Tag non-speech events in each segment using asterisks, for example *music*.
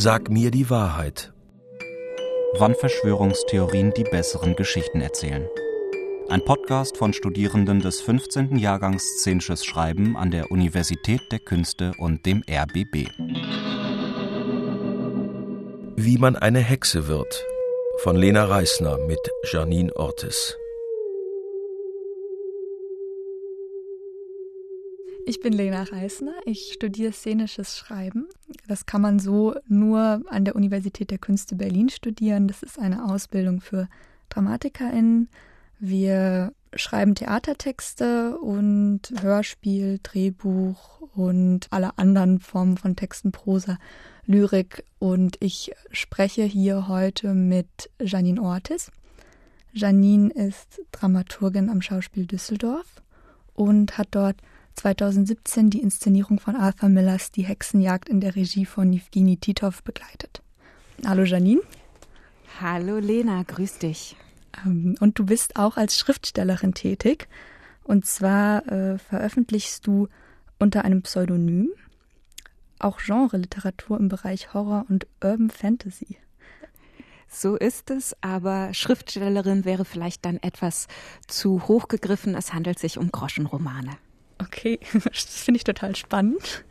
Sag mir die Wahrheit. Wann Verschwörungstheorien die besseren Geschichten erzählen. Ein Podcast von Studierenden des 15. Jahrgangs Szenisches Schreiben an der Universität der Künste und dem RBB. Wie man eine Hexe wird von Lena Reisner mit Janine Ortiz. Ich bin Lena Reisner. Ich studiere szenisches Schreiben. Das kann man so nur an der Universität der Künste Berlin studieren. Das ist eine Ausbildung für DramatikerInnen. Wir schreiben Theatertexte und Hörspiel, Drehbuch und alle anderen Formen von Texten, Prosa, Lyrik. Und ich spreche hier heute mit Janine Ortiz. Janine ist Dramaturgin am Schauspiel Düsseldorf und hat dort 2017 die Inszenierung von Arthur Millers Die Hexenjagd in der Regie von Evgeny Titov begleitet. Hallo Janine. Hallo Lena, grüß dich. Ähm, und du bist auch als Schriftstellerin tätig. Und zwar äh, veröffentlichst du unter einem Pseudonym auch Genre-Literatur im Bereich Horror und Urban Fantasy. So ist es, aber Schriftstellerin wäre vielleicht dann etwas zu hoch gegriffen. Es handelt sich um Groschenromane. Okay, *laughs* das finde ich total spannend.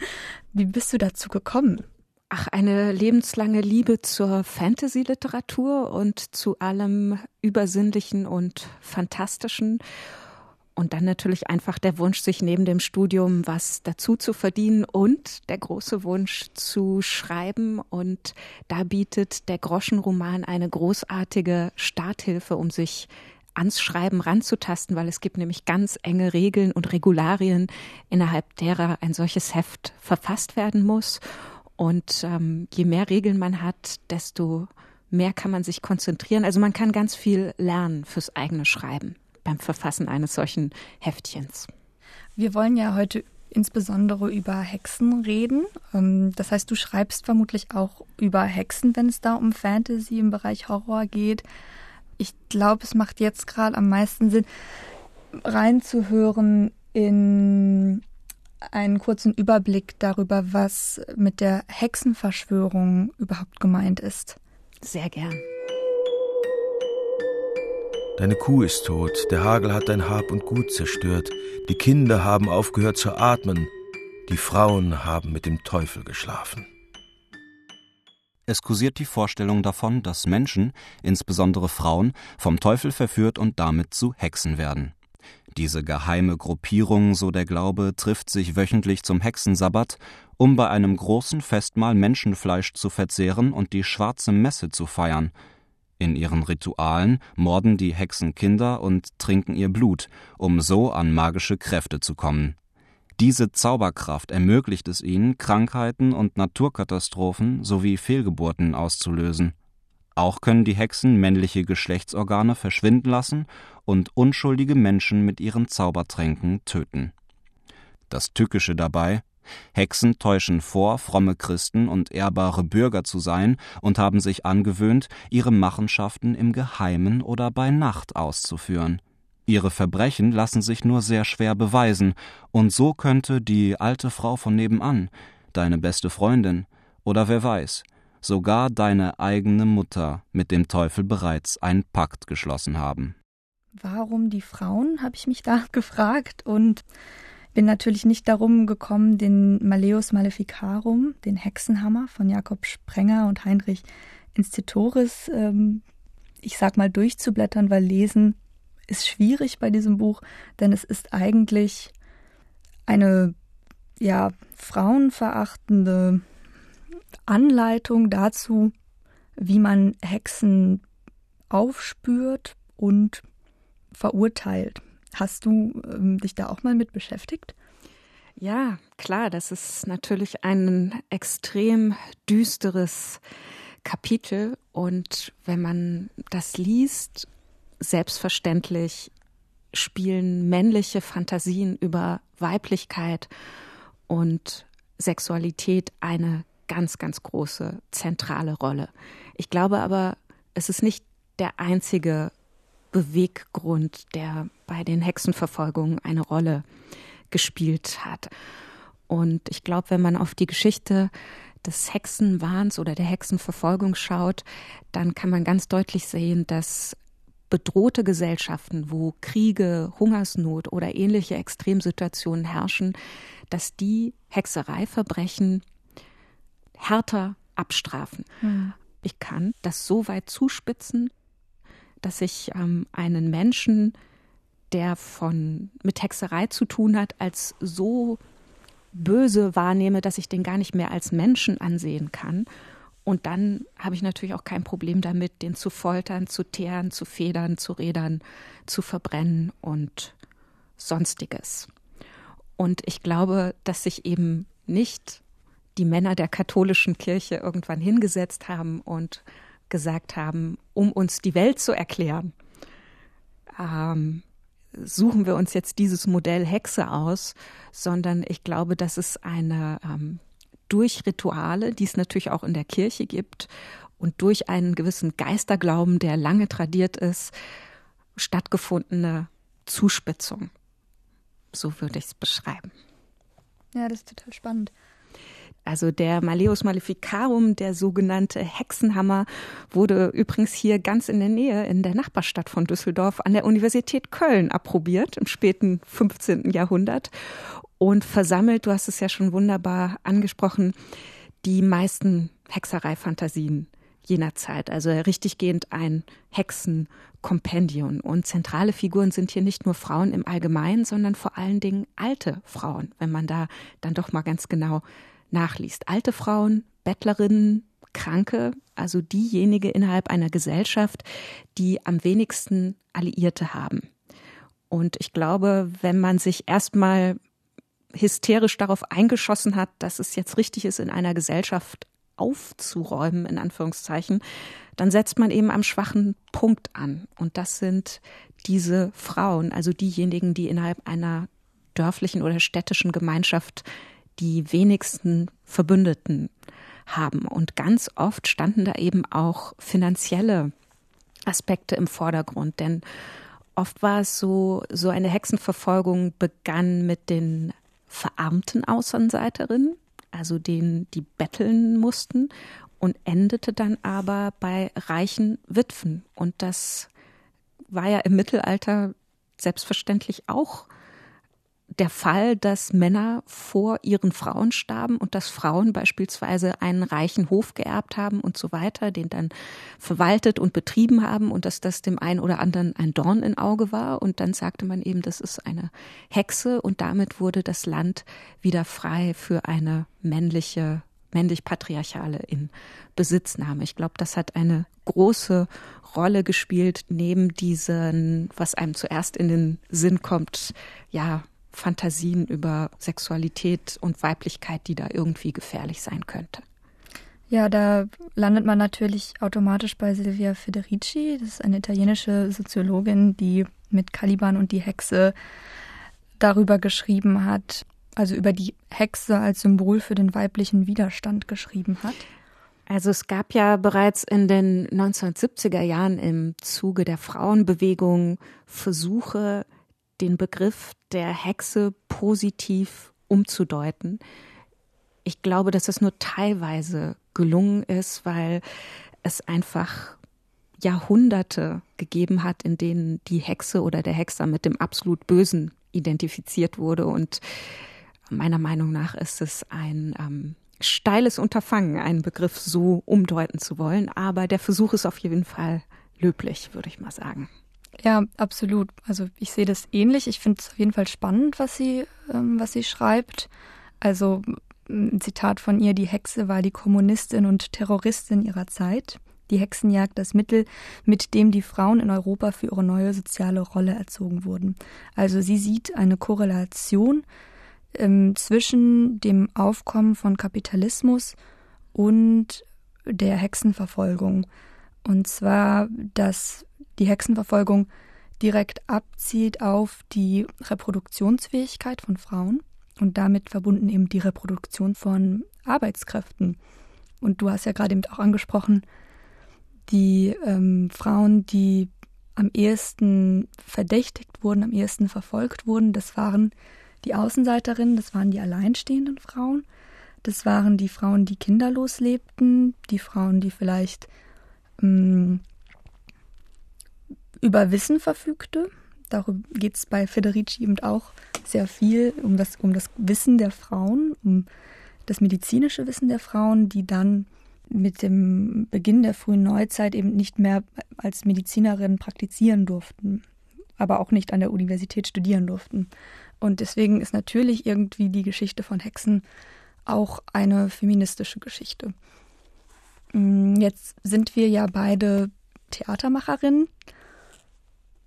Wie bist du dazu gekommen? Ach, eine lebenslange Liebe zur Fantasy-Literatur und zu allem Übersinnlichen und Fantastischen. Und dann natürlich einfach der Wunsch, sich neben dem Studium was dazu zu verdienen und der große Wunsch zu schreiben. Und da bietet der Groschenroman eine großartige Starthilfe, um sich ans Schreiben ranzutasten, weil es gibt nämlich ganz enge Regeln und Regularien, innerhalb derer ein solches Heft verfasst werden muss. Und ähm, je mehr Regeln man hat, desto mehr kann man sich konzentrieren. Also man kann ganz viel lernen fürs eigene Schreiben beim Verfassen eines solchen Heftchens. Wir wollen ja heute insbesondere über Hexen reden. Ähm, das heißt, du schreibst vermutlich auch über Hexen, wenn es da um Fantasy im Bereich Horror geht ich glaube, es macht jetzt gerade am meisten Sinn, reinzuhören in einen kurzen Überblick darüber, was mit der Hexenverschwörung überhaupt gemeint ist. Sehr gern. Deine Kuh ist tot, der Hagel hat dein Hab und Gut zerstört, die Kinder haben aufgehört zu atmen, die Frauen haben mit dem Teufel geschlafen. Es kursiert die Vorstellung davon, dass Menschen, insbesondere Frauen, vom Teufel verführt und damit zu Hexen werden. Diese geheime Gruppierung, so der Glaube, trifft sich wöchentlich zum Hexensabbat, um bei einem großen Festmahl Menschenfleisch zu verzehren und die schwarze Messe zu feiern. In ihren Ritualen morden die Hexen Kinder und trinken ihr Blut, um so an magische Kräfte zu kommen. Diese Zauberkraft ermöglicht es ihnen, Krankheiten und Naturkatastrophen sowie Fehlgeburten auszulösen. Auch können die Hexen männliche Geschlechtsorgane verschwinden lassen und unschuldige Menschen mit ihren Zaubertränken töten. Das Tückische dabei Hexen täuschen vor, fromme Christen und ehrbare Bürger zu sein und haben sich angewöhnt, ihre Machenschaften im Geheimen oder bei Nacht auszuführen. Ihre Verbrechen lassen sich nur sehr schwer beweisen, und so könnte die alte Frau von nebenan, deine beste Freundin, oder wer weiß, sogar deine eigene Mutter mit dem Teufel bereits einen Pakt geschlossen haben. Warum die Frauen, habe ich mich da *laughs* gefragt und bin natürlich nicht darum gekommen, den Maleus Maleficarum, den Hexenhammer von Jakob Sprenger und Heinrich Institoris, ähm, ich sag mal, durchzublättern, weil lesen ist schwierig bei diesem Buch, denn es ist eigentlich eine ja frauenverachtende Anleitung dazu, wie man Hexen aufspürt und verurteilt. Hast du ähm, dich da auch mal mit beschäftigt? Ja, klar, das ist natürlich ein extrem düsteres Kapitel und wenn man das liest selbstverständlich spielen männliche Fantasien über Weiblichkeit und Sexualität eine ganz, ganz große zentrale Rolle. Ich glaube aber, es ist nicht der einzige Beweggrund, der bei den Hexenverfolgungen eine Rolle gespielt hat. Und ich glaube, wenn man auf die Geschichte des Hexenwahns oder der Hexenverfolgung schaut, dann kann man ganz deutlich sehen, dass bedrohte Gesellschaften, wo Kriege, Hungersnot oder ähnliche Extremsituationen herrschen, dass die Hexereiverbrechen härter abstrafen. Mhm. Ich kann das so weit zuspitzen, dass ich ähm, einen Menschen, der von mit Hexerei zu tun hat, als so böse wahrnehme, dass ich den gar nicht mehr als Menschen ansehen kann. Und dann habe ich natürlich auch kein Problem damit, den zu foltern, zu teeren, zu federn, zu rädern, zu verbrennen und sonstiges. Und ich glaube, dass sich eben nicht die Männer der katholischen Kirche irgendwann hingesetzt haben und gesagt haben, um uns die Welt zu erklären, ähm, suchen wir uns jetzt dieses Modell Hexe aus, sondern ich glaube, dass es eine ähm, durch Rituale, die es natürlich auch in der Kirche gibt und durch einen gewissen Geisterglauben, der lange tradiert ist, stattgefundene Zuspitzung. So würde ich es beschreiben. Ja, das ist total spannend. Also der Maleus Maleficarum, der sogenannte Hexenhammer, wurde übrigens hier ganz in der Nähe, in der Nachbarstadt von Düsseldorf, an der Universität Köln approbiert im späten 15. Jahrhundert und versammelt, du hast es ja schon wunderbar angesprochen, die meisten Hexereifantasien jener Zeit. Also richtiggehend ein Hexenkompendium. Und zentrale Figuren sind hier nicht nur Frauen im Allgemeinen, sondern vor allen Dingen alte Frauen, wenn man da dann doch mal ganz genau nachliest. Alte Frauen, Bettlerinnen, Kranke, also diejenige innerhalb einer Gesellschaft, die am wenigsten Alliierte haben. Und ich glaube, wenn man sich erstmal hysterisch darauf eingeschossen hat, dass es jetzt richtig ist, in einer Gesellschaft aufzuräumen, in Anführungszeichen, dann setzt man eben am schwachen Punkt an. Und das sind diese Frauen, also diejenigen, die innerhalb einer dörflichen oder städtischen Gemeinschaft die wenigsten Verbündeten haben. Und ganz oft standen da eben auch finanzielle Aspekte im Vordergrund, denn oft war es so, so eine Hexenverfolgung begann mit den verarmten Außenseiterinnen, also denen, die betteln mussten, und endete dann aber bei reichen Witwen. Und das war ja im Mittelalter selbstverständlich auch der Fall, dass Männer vor ihren Frauen starben und dass Frauen beispielsweise einen reichen Hof geerbt haben und so weiter, den dann verwaltet und betrieben haben und dass das dem einen oder anderen ein Dorn im Auge war. Und dann sagte man eben, das ist eine Hexe und damit wurde das Land wieder frei für eine männliche männlich-patriarchale in Besitznahme. Ich glaube, das hat eine große Rolle gespielt, neben diesen, was einem zuerst in den Sinn kommt, ja, Fantasien über Sexualität und Weiblichkeit, die da irgendwie gefährlich sein könnte. Ja, da landet man natürlich automatisch bei Silvia Federici. Das ist eine italienische Soziologin, die mit Caliban und die Hexe darüber geschrieben hat, also über die Hexe als Symbol für den weiblichen Widerstand geschrieben hat. Also es gab ja bereits in den 1970er Jahren im Zuge der Frauenbewegung Versuche, den Begriff der Hexe positiv umzudeuten. Ich glaube, dass es nur teilweise gelungen ist, weil es einfach Jahrhunderte gegeben hat, in denen die Hexe oder der Hexer mit dem absolut Bösen identifiziert wurde. Und meiner Meinung nach ist es ein ähm, steiles Unterfangen, einen Begriff so umdeuten zu wollen. Aber der Versuch ist auf jeden Fall löblich, würde ich mal sagen. Ja, absolut. Also ich sehe das ähnlich. Ich finde es auf jeden Fall spannend, was sie, ähm, was sie schreibt. Also ein Zitat von ihr, die Hexe war die Kommunistin und Terroristin ihrer Zeit. Die Hexenjagd das Mittel, mit dem die Frauen in Europa für ihre neue soziale Rolle erzogen wurden. Also sie sieht eine Korrelation ähm, zwischen dem Aufkommen von Kapitalismus und der Hexenverfolgung. Und zwar, dass die Hexenverfolgung direkt abzielt auf die Reproduktionsfähigkeit von Frauen und damit verbunden eben die Reproduktion von Arbeitskräften. Und du hast ja gerade eben auch angesprochen, die ähm, Frauen, die am ehesten verdächtigt wurden, am ehesten verfolgt wurden, das waren die Außenseiterinnen, das waren die alleinstehenden Frauen. Das waren die Frauen, die kinderlos lebten, die Frauen, die vielleicht mh, mm, über Wissen verfügte. Darüber geht es bei Federici eben auch sehr viel um das, um das Wissen der Frauen, um das medizinische Wissen der Frauen, die dann mit dem Beginn der frühen Neuzeit eben nicht mehr als Medizinerin praktizieren durften, aber auch nicht an der Universität studieren durften. Und deswegen ist natürlich irgendwie die Geschichte von Hexen auch eine feministische Geschichte. Mm, jetzt sind wir ja beide Theatermacherinnen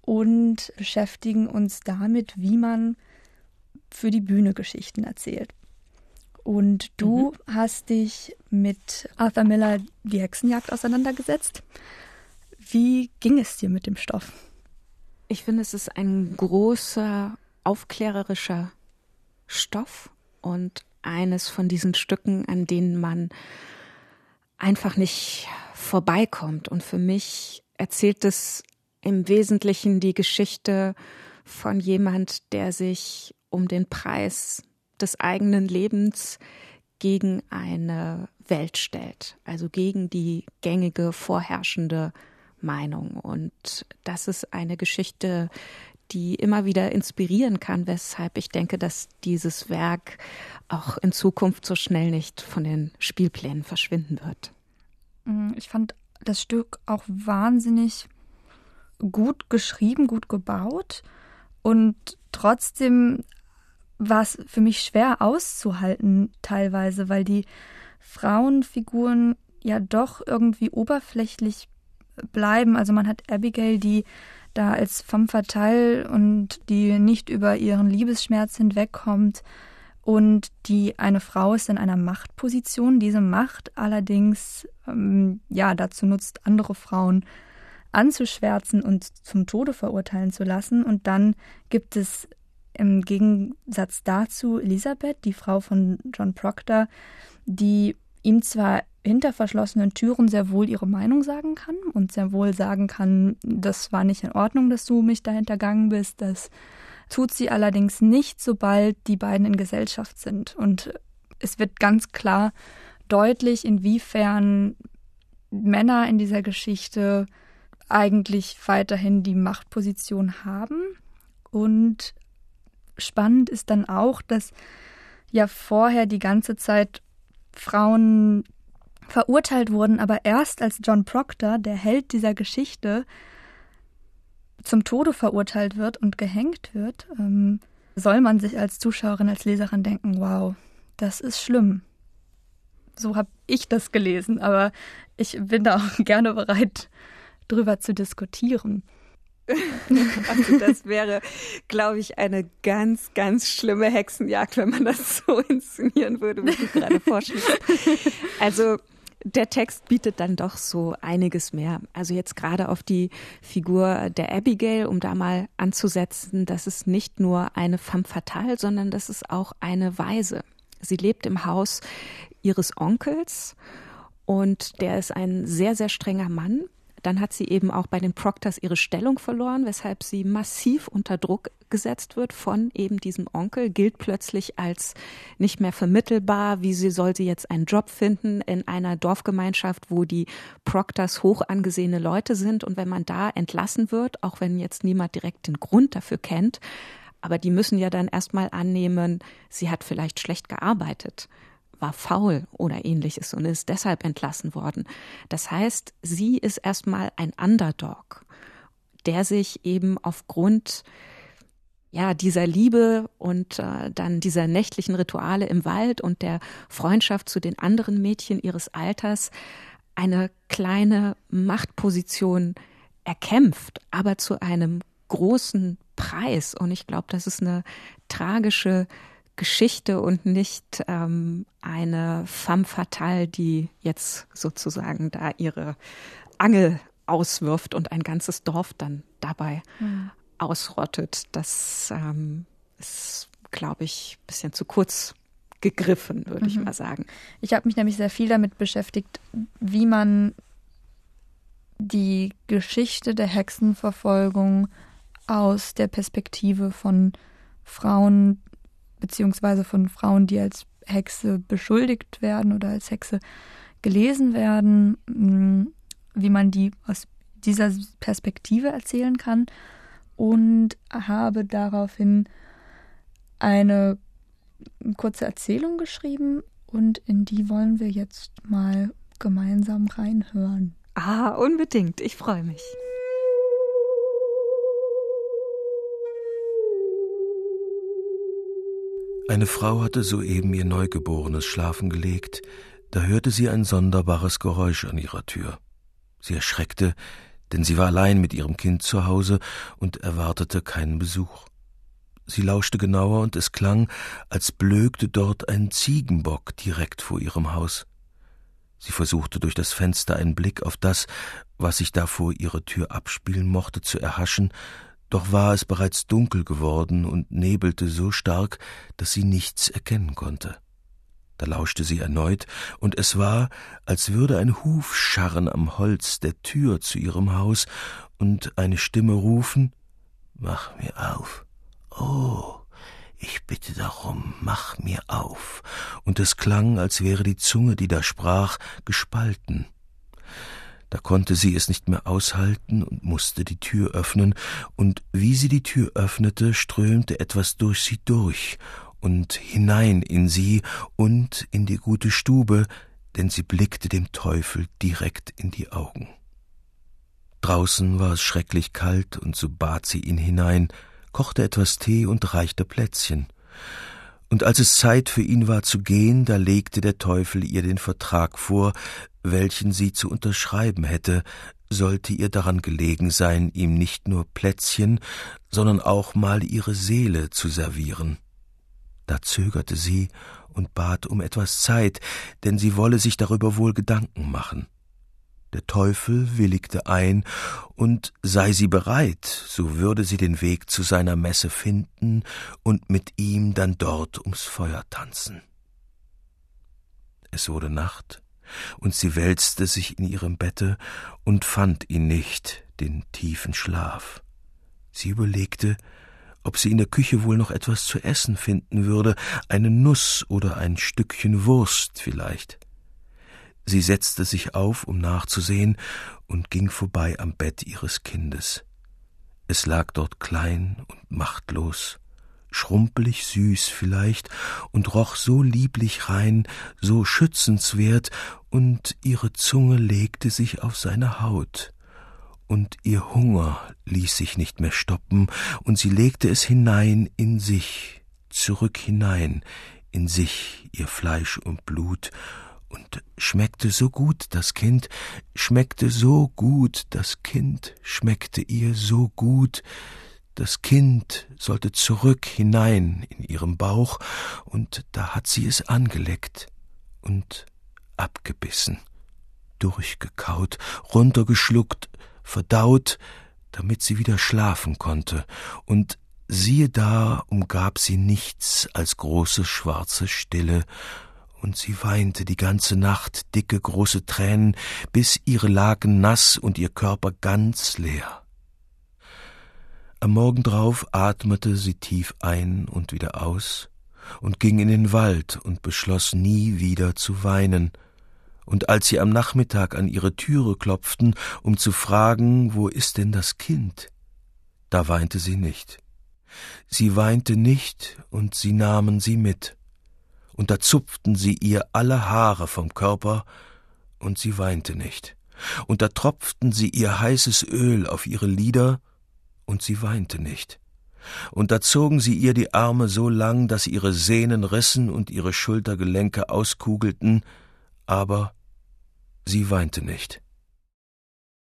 und beschäftigen uns damit, wie man für die Bühne Geschichten erzählt. Und du mhm. hast dich mit Arthur Miller die Hexenjagd auseinandergesetzt. Wie ging es dir mit dem Stoff? Ich finde, es ist ein großer aufklärerischer Stoff und eines von diesen Stücken, an denen man einfach nicht vorbeikommt. Und für mich erzählt es im Wesentlichen die Geschichte von jemand, der sich um den Preis des eigenen Lebens gegen eine Welt stellt, also gegen die gängige vorherrschende Meinung. Und das ist eine Geschichte, die immer wieder inspirieren kann, weshalb ich denke, dass dieses Werk auch in Zukunft so schnell nicht von den Spielplänen verschwinden wird. Mm, ich fand das Stück auch wahnsinnig gut geschrieben, gut gebaut und trotzdem war es für mich schwer auszuhalten teilweise, weil die Frauenfiguren ja doch irgendwie oberflächlich bleiben. Also man hat Abigail, die da als femme fatale und die nicht über ihren Liebesschmerz hinwegkommt und die eine Frau ist in einer Machtposition. Diese Macht allerdings ähm, ja dazu nutzt, andere Frauen anzuschwärzen und zum Tode verurteilen zu lassen. Und dann gibt es im Gegensatz dazu Elisabeth, die Frau von John Proctor, die ihm zwar hinter verschlossenen Türen sehr wohl ihre Meinung sagen kann und sehr wohl sagen kann, das war nicht in Ordnung, dass du mich da hintergangen bist. Das tut sie allerdings nicht, sobald die beiden in Gesellschaft sind. Und es wird ganz klar deutlich, inwiefern Männer in dieser Geschichte eigentlich weiterhin die Machtposition haben und spannend ist dann auch, dass ja vorher die ganze Zeit Frauen verurteilt wurden, aber erst als John Proctor, der Held dieser Geschichte, zum Tode verurteilt wird und gehängt wird, ähm, soll man sich als Zuschauerin, als Leserin denken, wow, das ist schlimm. So habe ich das gelesen, aber ich bin da auch *laughs* gerne bereit, drüber zu diskutieren. *laughs* Also das wäre, glaube ich, eine ganz, ganz schlimme Hexenjagd, wenn man das so *laughs* inszenieren würde, wie du gerade vorschlägst. Also der Text bietet dann doch so einiges mehr. Also jetzt gerade auf die Figur der Abigail, um da mal anzusetzen, das ist nicht nur eine femme fatale, sondern das ist auch eine Weise. Sie lebt im Haus ihres Onkels und der ist ein sehr, sehr strenger Mann. Dann hat sie eben auch bei den Proctors ihre Stellung verloren, weshalb sie massiv unter Druck gesetzt wird von eben diesem Onkel, gilt plötzlich als nicht mehr vermittelbar. Wie sie soll sie jetzt einen Job finden in einer Dorfgemeinschaft, wo die Proctors hoch angesehene Leute sind und wenn man da entlassen wird, auch wenn jetzt niemand direkt den Grund dafür kennt, aber die müssen ja dann erstmal annehmen, sie hat vielleicht schlecht gearbeitet war faul oder ähnliches und ist deshalb entlassen worden. Das heißt, sie ist erstmal ein Underdog, der sich eben aufgrund ja, dieser Liebe und äh, dann dieser nächtlichen Rituale im Wald und der Freundschaft zu den anderen Mädchen ihres Alters eine kleine Machtposition erkämpft, aber zu einem großen Preis. Und ich glaube, das ist eine tragische Geschichte und nicht ähm, eine femme fatale, die jetzt sozusagen da ihre Angel auswirft und ein ganzes Dorf dann dabei mhm. ausrottet. Das ähm, ist, glaube ich, ein bisschen zu kurz gegriffen, würde mhm. ich mal sagen. Ich habe mich nämlich sehr viel damit beschäftigt, wie man die Geschichte der Hexenverfolgung aus der Perspektive von Frauen beziehungsweise von Frauen, die als Hexe beschuldigt werden oder als Hexe gelesen werden, mm, wie man die aus dieser Perspektive erzählen kann und habe daraufhin eine kurze Erzählung geschrieben und in die wollen wir jetzt mal gemeinsam reinhören. Ah, unbedingt. Ich freue mich. Eine Frau hatte soeben ihr Neugeborenes schlafen gelegt, da hörte sie ein sonderbares Geräusch an ihrer Tür. Sie erschreckte, denn sie war allein mit ihrem Kind zu Hause und erwartete keinen Besuch. Sie lauschte genauer, und es klang, als blökte dort ein Ziegenbock direkt vor ihrem Haus. Sie versuchte durch das Fenster einen Blick auf das, was sich da vor ihrer Tür abspielen mochte, zu erhaschen, doch war es bereits dunkel geworden und nebelte so stark, dass sie nichts erkennen konnte. Da lauschte sie erneut, und es war, als würde ein Huf scharren am Holz der Tür zu ihrem Haus und eine Stimme rufen Mach mir auf. Oh, ich bitte darum, mach mir auf. Und es klang, als wäre die Zunge, die da sprach, gespalten. Da konnte sie es nicht mehr aushalten und musste die Tür öffnen, und wie sie die Tür öffnete, strömte etwas durch sie durch und hinein in sie und in die gute Stube, denn sie blickte dem Teufel direkt in die Augen. Draußen war es schrecklich kalt, und so bat sie ihn hinein, kochte etwas Tee und reichte Plätzchen. Und als es Zeit für ihn war zu gehen, da legte der Teufel ihr den Vertrag vor, welchen sie zu unterschreiben hätte, sollte ihr daran gelegen sein, ihm nicht nur Plätzchen, sondern auch mal ihre Seele zu servieren. Da zögerte sie und bat um etwas Zeit, denn sie wolle sich darüber wohl Gedanken machen. Der Teufel willigte ein, und sei sie bereit, so würde sie den Weg zu seiner Messe finden und mit ihm dann dort ums Feuer tanzen. Es wurde Nacht, und sie wälzte sich in ihrem Bette und fand ihn nicht, den tiefen Schlaf. Sie überlegte, ob sie in der Küche wohl noch etwas zu essen finden würde, eine Nuss oder ein Stückchen Wurst vielleicht. Sie setzte sich auf, um nachzusehen, und ging vorbei am Bett ihres Kindes. Es lag dort klein und machtlos, schrumpelig süß vielleicht und roch so lieblich rein, so schützenswert, und ihre Zunge legte sich auf seine Haut, und ihr Hunger ließ sich nicht mehr stoppen, und sie legte es hinein in sich, zurück hinein, in sich, ihr Fleisch und Blut, und schmeckte so gut das Kind, schmeckte so gut das Kind, schmeckte ihr so gut, das Kind sollte zurück hinein in ihrem Bauch, und da hat sie es angeleckt und abgebissen, durchgekaut, runtergeschluckt, verdaut, damit sie wieder schlafen konnte, und siehe da umgab sie nichts als große schwarze Stille, und sie weinte die ganze Nacht dicke große Tränen, bis ihre Laken nass und ihr Körper ganz leer. Am Morgen drauf atmete sie tief ein und wieder aus und ging in den Wald und beschloss nie wieder zu weinen, und als sie am Nachmittag an ihre Türe klopften, um zu fragen, wo ist denn das Kind, da weinte sie nicht. Sie weinte nicht, und sie nahmen sie mit, und da zupften sie ihr alle Haare vom Körper, und sie weinte nicht, und da tropften sie ihr heißes Öl auf ihre Lider, und sie weinte nicht. Und da zogen sie ihr die Arme so lang, dass ihre Sehnen rissen und ihre Schultergelenke auskugelten, aber sie weinte nicht.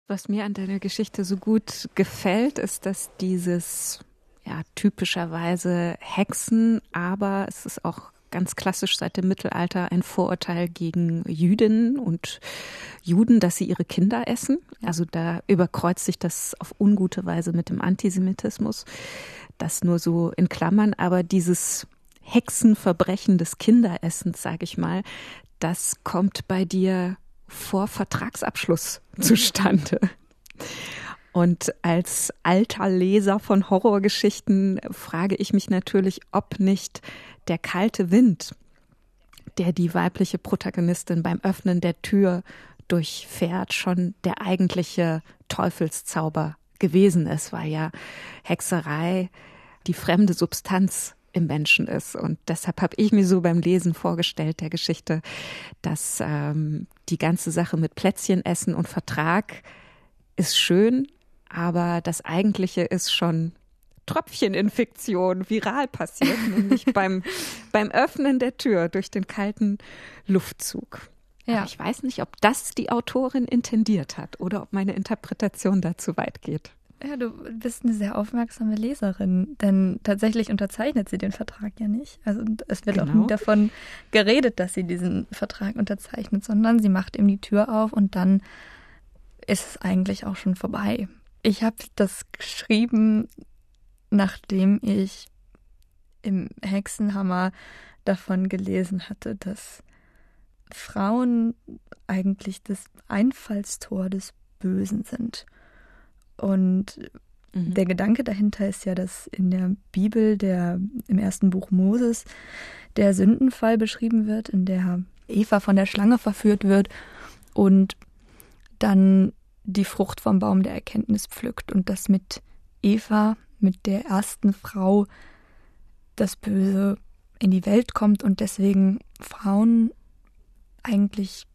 Was mir an deiner Geschichte so gut gefällt, ist, dass dieses ja typischerweise Hexen, aber es ist auch ganz klassisch seit dem Mittelalter ein Vorurteil gegen Jüdinnen und Juden, dass sie ihre Kinder essen. Also da überkreuzt sich das auf ungute Weise mit dem Antisemitismus. Das nur so in Klammern, aber dieses Hexenverbrechen des Kinderessens, sage ich mal, das kommt bei dir vor Vertragsabschluss zustande. Und als alter Leser von Horrorgeschichten frage ich mich natürlich, ob nicht der kalte Wind der die weibliche Protagonistin beim Öffnen der Tür durchfährt, schon der eigentliche Teufelszauber gewesen ist, weil ja Hexerei die fremde Substanz im Menschen ist. Und deshalb habe ich mir so beim Lesen vorgestellt der Geschichte, dass ähm, die ganze Sache mit Plätzchen essen und Vertrag ist schön, aber das Eigentliche ist schon Tröpfcheninfektion viral passiert, *laughs* nämlich beim, beim Öffnen der Tür durch den kalten Luftzug. Ja. Aber ich weiß nicht, ob das die Autorin intendiert hat oder ob meine Interpretation da zu weit geht. Ja, du bist eine sehr aufmerksame Leserin, denn tatsächlich unterzeichnet sie den Vertrag ja nicht. Also es wird genau. auch nie davon geredet, dass sie diesen Vertrag unterzeichnet, sondern sie macht ihm die Tür auf und dann ist es eigentlich auch schon vorbei. Ich habe das geschrieben, nachdem ich im Hexenhammer davon gelesen hatte, dass Frauen eigentlich das Einfallstor des Bösen sind. Und mhm. der Gedanke dahinter ist ja, dass in der Bibel, der im ersten Buch Moses, der Sündenfall beschrieben wird, in der Eva von der Schlange verführt wird und dann die Frucht vom Baum der Erkenntnis pflückt und das mit Eva, mit der ersten Frau, das Böse in die Welt kommt und deswegen Frauen eigentlich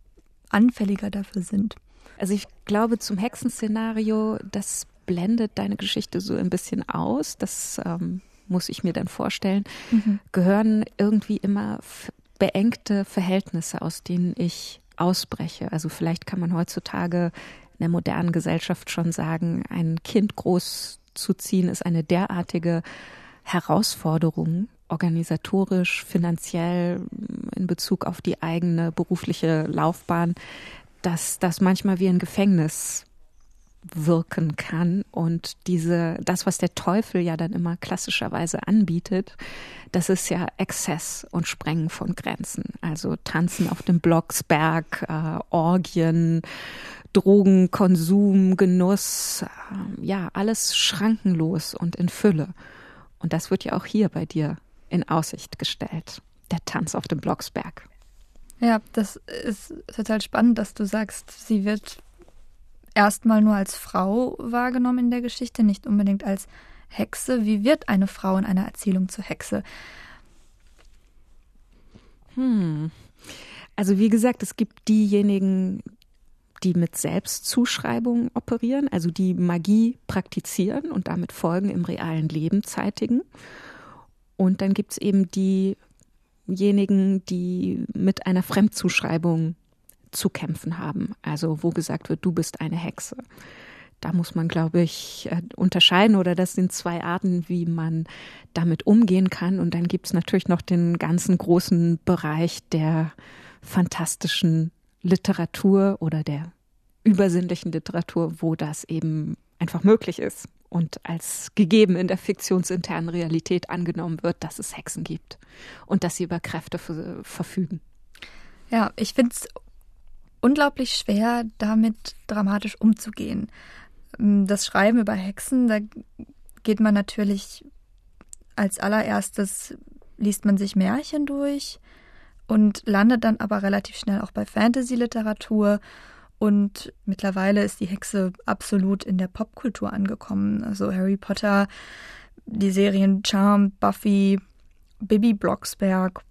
anfälliger dafür sind. Also ich glaube, zum Hexenszenario, das blendet deine Geschichte so ein bisschen aus. Das ähm, muss ich mir dann vorstellen. Mhm. Gehören irgendwie immer beengte Verhältnisse, aus denen ich ausbreche. Also vielleicht kann man heutzutage der modernen Gesellschaft schon sagen, ein Kind groß zu ziehen ist eine derartige Herausforderung, organisatorisch, finanziell in Bezug auf die eigene berufliche Laufbahn, dass das manchmal wie ein Gefängnis wirken kann und diese das was der Teufel ja dann immer klassischerweise anbietet das ist ja Exzess und Sprengen von Grenzen. Also tanzen auf dem Blocksberg äh, Orgien Drogenkonsum Genuss äh, ja alles schrankenlos und in Fülle. Und das wird ja auch hier bei dir in Aussicht gestellt der Tanz auf dem Blocksberg. Ja, das ist total spannend, dass du sagst, sie wird erstmal nur als Frau wahrgenommen in der Geschichte, nicht unbedingt als Hexe. Wie wird eine Frau in einer Erzählung zur Hexe? Hm. Also wie gesagt, es gibt diejenigen, die mit Selbstzuschreibungen operieren, also die Magie praktizieren und damit Folgen im realen Leben zeitigen. Und dann gibt es eben die diejenigen, die mit einer Fremdzuschreibung zu kämpfen haben. Also wo gesagt wird, du bist eine Hexe. Da muss man, glaube ich, äh, unterscheiden oder das sind zwei Arten, wie man damit umgehen kann. Und dann gibt es natürlich noch den ganzen großen Bereich der fantastischen Literatur oder der übersinnlichen Literatur, wo das eben einfach möglich ist und als gegeben in der fiktionsinternen Realität angenommen wird, dass es Hexen gibt und dass sie über Kräfte verfügen. Ja, ich finde es unglaublich schwer, damit dramatisch umzugehen. Ähm, das Schreiben über Hexen, da geht man natürlich als allererstes, liest man sich Märchen durch und landet dann aber relativ schnell auch bei Fantasy-Literatur und mittlerweile ist die Hexe absolut in der Popkultur angekommen. Also Harry Potter, die Serien Charm, Buffy, Bibi Blocksberg,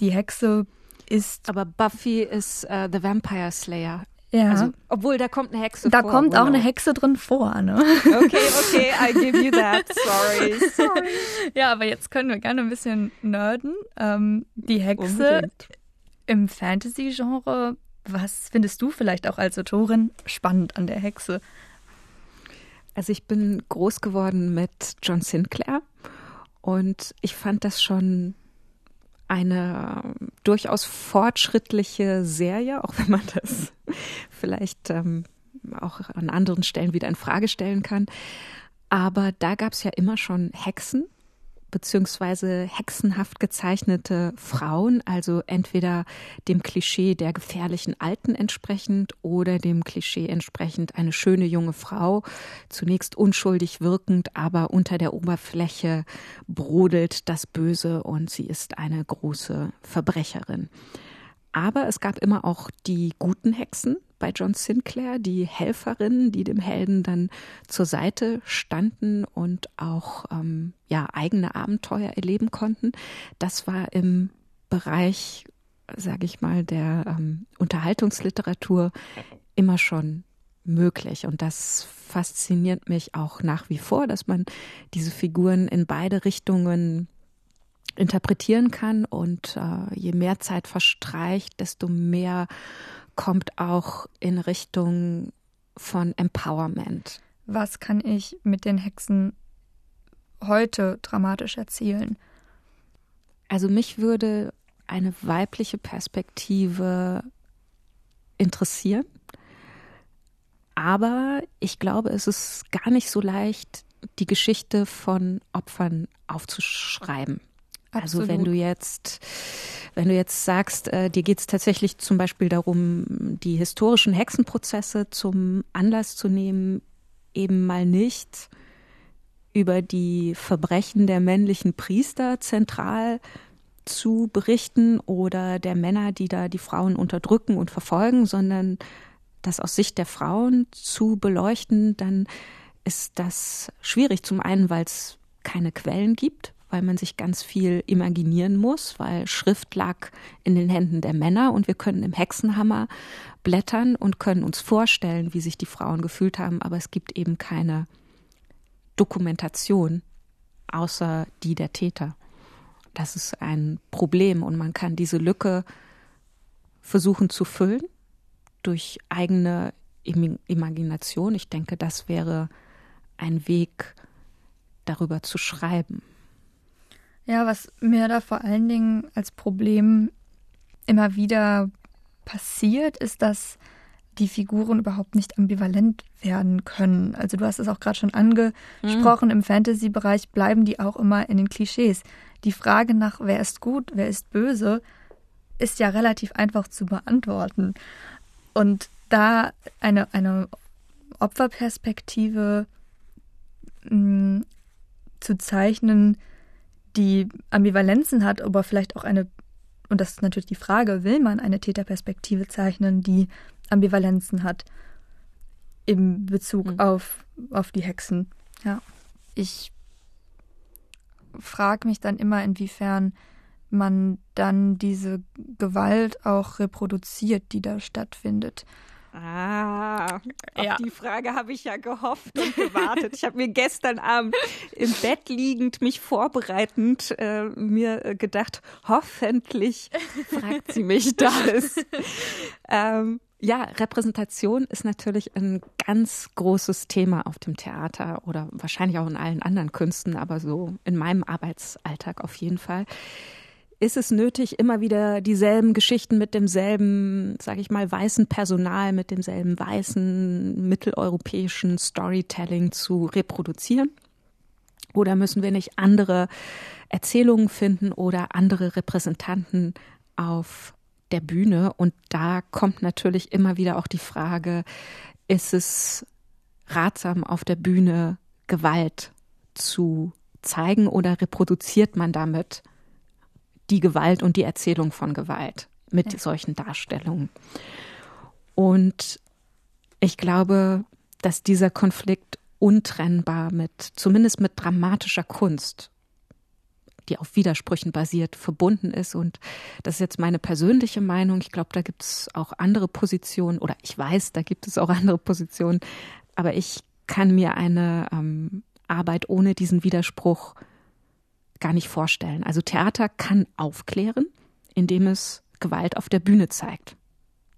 die Hexe ist. Aber Buffy ist uh, The Vampire Slayer. Ja. Also, obwohl da kommt eine Hexe da vor. Da kommt auch eine Hexe drin vor, ne? Okay, okay, I give you that. *laughs* Sorry, sorry. Ja, aber jetzt können wir gerne ein bisschen nerden. Ähm, die Hexe Unbedingt. im Fantasy-Genre was findest du vielleicht auch als Autorin spannend an der Hexe? Also ich bin groß geworden mit John Sinclair und ich fand das schon eine durchaus fortschrittliche Serie, auch wenn man das *laughs* vielleicht ähm, auch an anderen Stellen wieder in Frage stellen kann. Aber da gab es ja immer schon Hexen beziehungsweise hexenhaft gezeichnete Frauen, also entweder dem Klischee der gefährlichen Alten entsprechend oder dem Klischee entsprechend eine schöne junge Frau, zunächst unschuldig wirkend, aber unter der Oberfläche brodelt das Böse und sie ist eine große Verbrecherin. Aber es gab immer auch die guten Hexen bei John Sinclair, die Helferinnen, die dem Helden dann zur Seite standen und auch ähm, ja, eigene Abenteuer erleben konnten. Das war im Bereich, sage ich mal, der ähm, Unterhaltungsliteratur immer schon möglich. Und das fasziniert mich auch nach wie vor, dass man diese Figuren in beide Richtungen interpretieren kann. Und äh, je mehr Zeit verstreicht, desto mehr kommt auch in Richtung von Empowerment. Was kann ich mit den Hexen heute dramatisch erzählen? Also mich würde eine weibliche Perspektive interessieren. Aber ich glaube, es ist gar nicht so leicht, die Geschichte von Opfern aufzuschreiben. Absolut. Also wenn du jetzt, wenn du jetzt sagst, äh, dir geht es tatsächlich zum Beispiel darum, die historischen Hexenprozesse zum Anlass zu nehmen, eben mal nicht über die Verbrechen der männlichen Priester zentral zu berichten oder der Männer, die da die Frauen unterdrücken und verfolgen, sondern das aus Sicht der Frauen zu beleuchten, dann ist das schwierig. Zum einen, weil es keine Quellen gibt, weil man sich ganz viel imaginieren muss, weil Schrift lag in den Händen der Männer und wir können im Hexenhammer blättern und können uns vorstellen, wie sich die Frauen gefühlt haben, aber es gibt eben keine Dokumentation außer die der Täter. Das ist ein Problem und man kann diese Lücke versuchen zu füllen durch eigene Imagination. Ich denke, das wäre ein Weg, darüber zu schreiben. Ja, was mir da vor allen Dingen als Problem immer wieder passiert, ist, dass die Figuren überhaupt nicht ambivalent werden können. Also du hast es auch gerade schon angesprochen, mhm. im Fantasy-Bereich bleiben die auch immer in den Klischees. Die Frage nach, wer ist gut, wer ist böse, ist ja relativ einfach zu beantworten. Und da eine, eine Opferperspektive mh, mm, zu zeichnen, die Ambivalenzen hat, aber vielleicht auch eine, und das ist natürlich die Frage, will man eine Täterperspektive zeichnen, die Ambivalenzen hat im Bezug mhm. auf, auf die Hexen. Ja. Ich frage mich dann immer, inwiefern man dann diese Gewalt auch reproduziert, die da stattfindet. Ah, auf ja. die Frage habe ich ja gehofft und gewartet. ich habe mir gestern Abend im Bett liegend, mich vorbereitend, äh, mir äh, gedacht, hoffentlich fragt sie mich *laughs* das. ähm, ja, Repräsentation ist natürlich ein ganz großes Thema auf dem Theater oder wahrscheinlich auch in allen anderen Künsten, aber so in meinem Arbeitsalltag auf jeden Fall ist es nötig, immer wieder dieselben Geschichten mit demselben, sage ich mal, weißen Personal, mit demselben weißen mitteleuropäischen Storytelling zu reproduzieren? Oder müssen wir nicht andere Erzählungen finden oder andere Repräsentanten auf der Bühne? Und da kommt natürlich immer wieder auch die Frage, ist es ratsam auf der Bühne Gewalt zu zeigen oder reproduziert man damit die Gewalt und die Erzählung von Gewalt mit ja. solchen Darstellungen. Und ich glaube, dass dieser Konflikt untrennbar mit, zumindest mit dramatischer Kunst, die auf Widersprüchen basiert, verbunden ist. Und das ist jetzt meine persönliche Meinung. Ich glaube, da gibt es auch andere Positionen, oder ich weiß, da gibt es auch andere Positionen, aber ich kann mir eine ähm, Arbeit ohne diesen Widerspruch gar nicht vorstellen. Also Theater kann aufklären, indem es Gewalt auf der Bühne zeigt.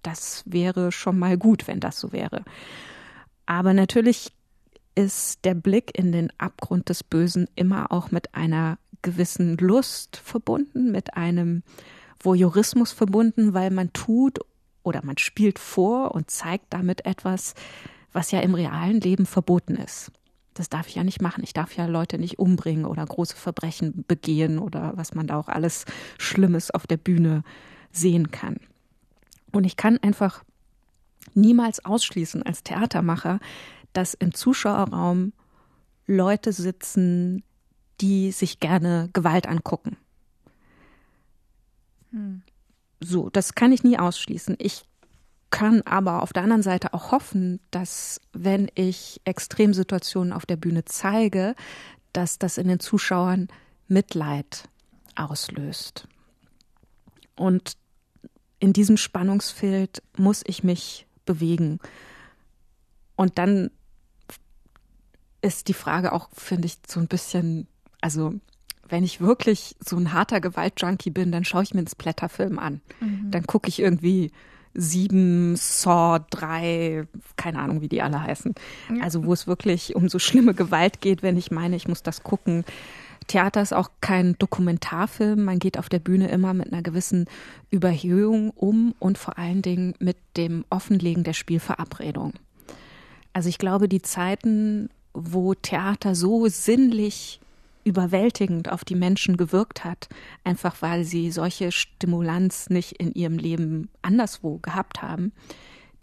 Das wäre schon mal gut, wenn das so wäre. Aber natürlich ist der Blick in den Abgrund des Bösen immer auch mit einer gewissen Lust verbunden, mit einem Voyeurismus verbunden, weil man tut oder man spielt vor und zeigt damit etwas, was ja im realen Leben verboten ist das darf ich ja nicht machen. Ich darf ja Leute nicht umbringen oder große Verbrechen begehen oder was man da auch alles Schlimmes auf der Bühne sehen kann. Und ich kann einfach niemals ausschließen als Theatermacher, dass im Zuschauerraum Leute sitzen, die sich gerne Gewalt angucken. Hm. So, das kann ich nie ausschließen. Ich kann aber auf der anderen Seite auch hoffen, dass wenn ich Extremsituationen auf der Bühne zeige, dass das in den Zuschauern Mitleid auslöst. Und in diesem Spannungsfeld muss ich mich bewegen. Und dann ist die Frage auch, finde ich, so ein bisschen, also wenn ich wirklich so ein harter Gewaltjunkie bin, dann schaue ich mir einen Splatterfilm an. Mhm. Dann gucke ich irgendwie sieben, Saw, drei, keine Ahnung, wie die alle heißen. Ja. Also wo es wirklich um so schlimme Gewalt geht, wenn ich meine, ich muss das gucken. Theater ist auch kein Dokumentarfilm. Man geht auf der Bühne immer mit einer gewissen Überhöhung um und vor allen Dingen mit dem Offenlegen der Spielverabredung. Also ich glaube, die Zeiten, wo Theater so sinnlich überwältigend auf die Menschen gewirkt hat, einfach weil sie solche Stimulanz nicht in ihrem Leben anderswo gehabt haben.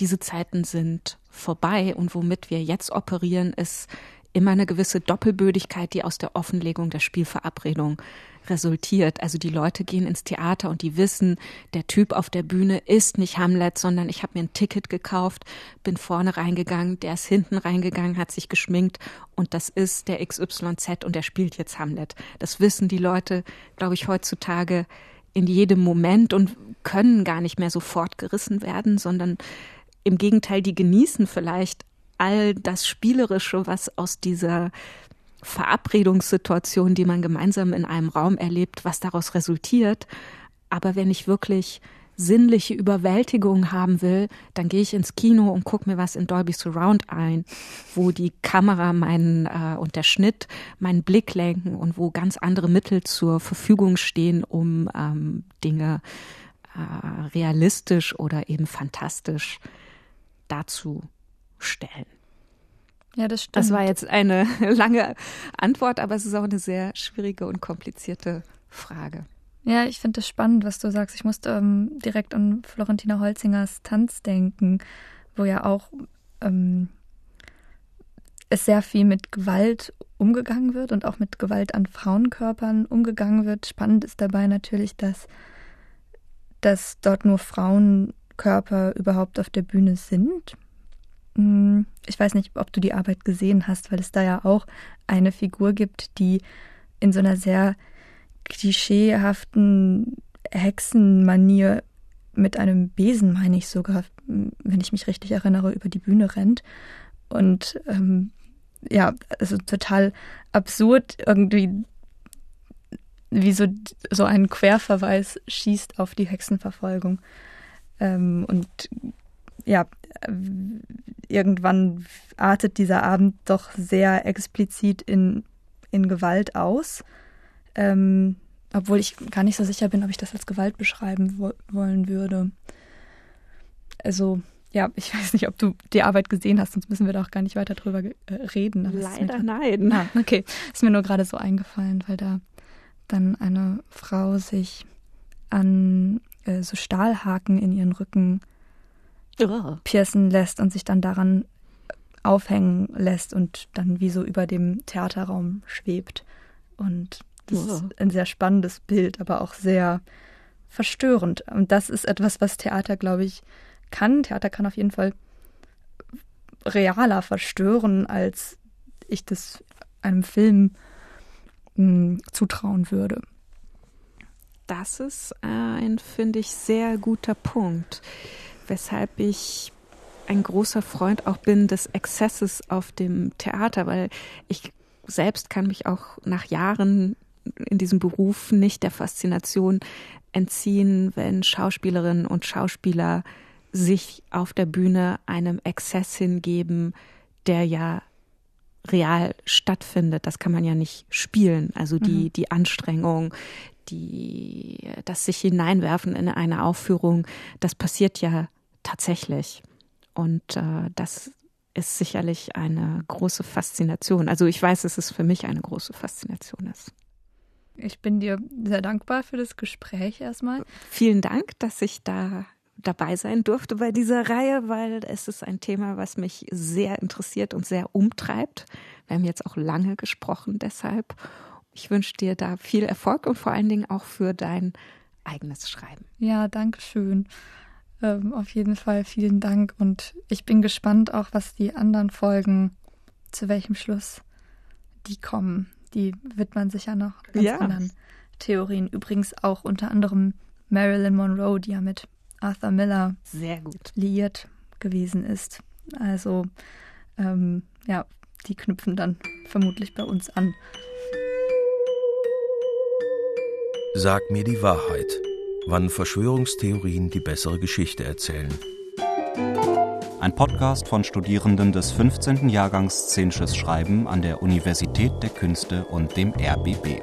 Diese Zeiten sind vorbei und womit wir jetzt operieren, ist immer eine gewisse Doppelbödigkeit, die aus der Offenlegung der Spielverabredung resultiert. Also die Leute gehen ins Theater und die wissen, der Typ auf der Bühne ist nicht Hamlet, sondern ich habe mir ein Ticket gekauft, bin vorne reingegangen, der ist hinten reingegangen, hat sich geschminkt und das ist der XYZ und der spielt jetzt Hamlet. Das wissen die Leute, glaube ich, heutzutage in jedem Moment und können gar nicht mehr sofort gerissen werden, sondern im Gegenteil, die genießen vielleicht all das Spielerische, was aus dieser Verabredungssituation, die man gemeinsam in einem Raum erlebt, was daraus resultiert. Aber wenn ich wirklich sinnliche Überwältigung haben will, dann gehe ich ins Kino und gucke mir was in Dolby Surround ein, wo die Kamera meinen äh, und der Schnitt meinen Blick lenken und wo ganz andere Mittel zur Verfügung stehen, um ähm, Dinge äh, realistisch oder eben fantastisch darzustellen. Ja, das stimmt. Das war jetzt eine *laughs* lange Antwort, aber es ist auch eine sehr schwierige und komplizierte Frage. Ja, ich finde es spannend, was du sagst. Ich musste ähm, direkt an Florentina Holzingers Tanz denken, wo ja auch ähm, es sehr viel mit Gewalt umgegangen wird und auch mit Gewalt an Frauenkörpern umgegangen wird. Spannend ist dabei natürlich, dass, dass dort nur Frauenkörper überhaupt auf der Bühne sind. Hm, ich weiß nicht, ob du die Arbeit gesehen hast, weil es da ja auch eine Figur gibt, die in so einer sehr klischeehaften Hexenmanier mit einem Besen, meine ich sogar, wenn ich mich richtig erinnere, über die Bühne rennt. Und ähm, ja, also total absurd irgendwie, wie so, so ein Querverweis schießt auf die Hexenverfolgung. Ähm, und ja, irgendwann artet dieser Abend doch sehr explizit in, in Gewalt aus. Ähm, obwohl ich gar nicht so sicher bin, ob ich das als Gewalt beschreiben wo wollen würde. Also, ja, ich *laughs* weiß nicht, ob du die Arbeit gesehen hast, sonst müssen wir da auch gar nicht weiter drüber äh, reden. Leider nein. Ah, okay, ist mir nur gerade so eingefallen, weil da dann eine Frau sich an äh, so Stahlhaken in ihren Rücken oh. piercen lässt und sich dann daran aufhängen lässt und dann wie so über dem Theaterraum schwebt. Und das oh. ist ein sehr spannendes Bild, aber auch sehr verstörend. Und das ist etwas, was Theater, glaube ich, kann. Theater kann auf jeden Fall realer verstören, als ich das einem Film mh, hm, zutrauen würde. Das ist ein, finde ich, sehr guter Punkt weshalb ich ein großer Freund auch bin des Exzesses auf dem Theater, weil ich selbst kann mich auch nach Jahren in diesem Beruf nicht der Faszination entziehen, wenn Schauspielerinnen und Schauspieler sich auf der Bühne einem Exzess hingeben, der ja real stattfindet. Das kann man ja nicht spielen. Also die, mhm. die Anstrengung, die, das sich hineinwerfen in eine Aufführung, das passiert ja tatsächlich. Und äh, das ist sicherlich eine große Faszination. Also ich weiß, dass es für mich eine große Faszination ist. Ich bin dir sehr dankbar für das Gespräch erstmal. Vielen Dank, dass ich da dabei sein durfte bei dieser Reihe, weil es ist ein Thema, was mich sehr interessiert und sehr umtreibt. Wir haben jetzt auch lange gesprochen deshalb. Ich wünsche dir da viel Erfolg und vor allen Dingen auch für dein eigenes Schreiben. Ja, danke schön. Ähm, auf jeden Fall vielen Dank und ich bin gespannt auch, was die anderen Folgen, zu welchem Schluss die kommen. Die wird man sicher noch ganz Ja. anderen Theorien. Übrigens auch unter anderem Marilyn Monroe, die ja mit Arthur Miller Sehr gut. liiert gewesen ist. Also ähm, ja, die knüpfen dann vermutlich bei uns an. Sag mir die Wahrheit, wann Verschwörungstheorien die bessere Geschichte erzählen. Ein Podcast von Studierenden des 15. Jahrgangs Szenisches Schreiben an der Universität der Künste und dem RBB.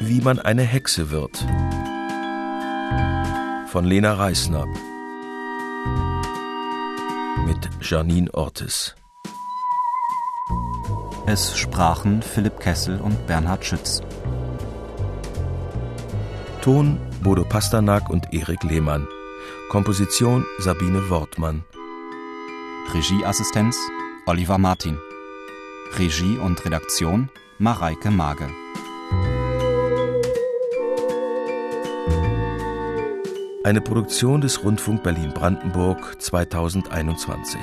Wie man eine Hexe wird. Von Lena Reisner. Mit Janine Ortis. Es sprachen Philipp Kessel und Bernhard Schütz. Ton Bodo Pasternak und Erik Lehmann. Komposition Sabine Wortmann. Regieassistenz Oliver Martin. Regie und Redaktion Mareike Mage. Eine Produktion des Rundfunk Berlin-Brandenburg 2021.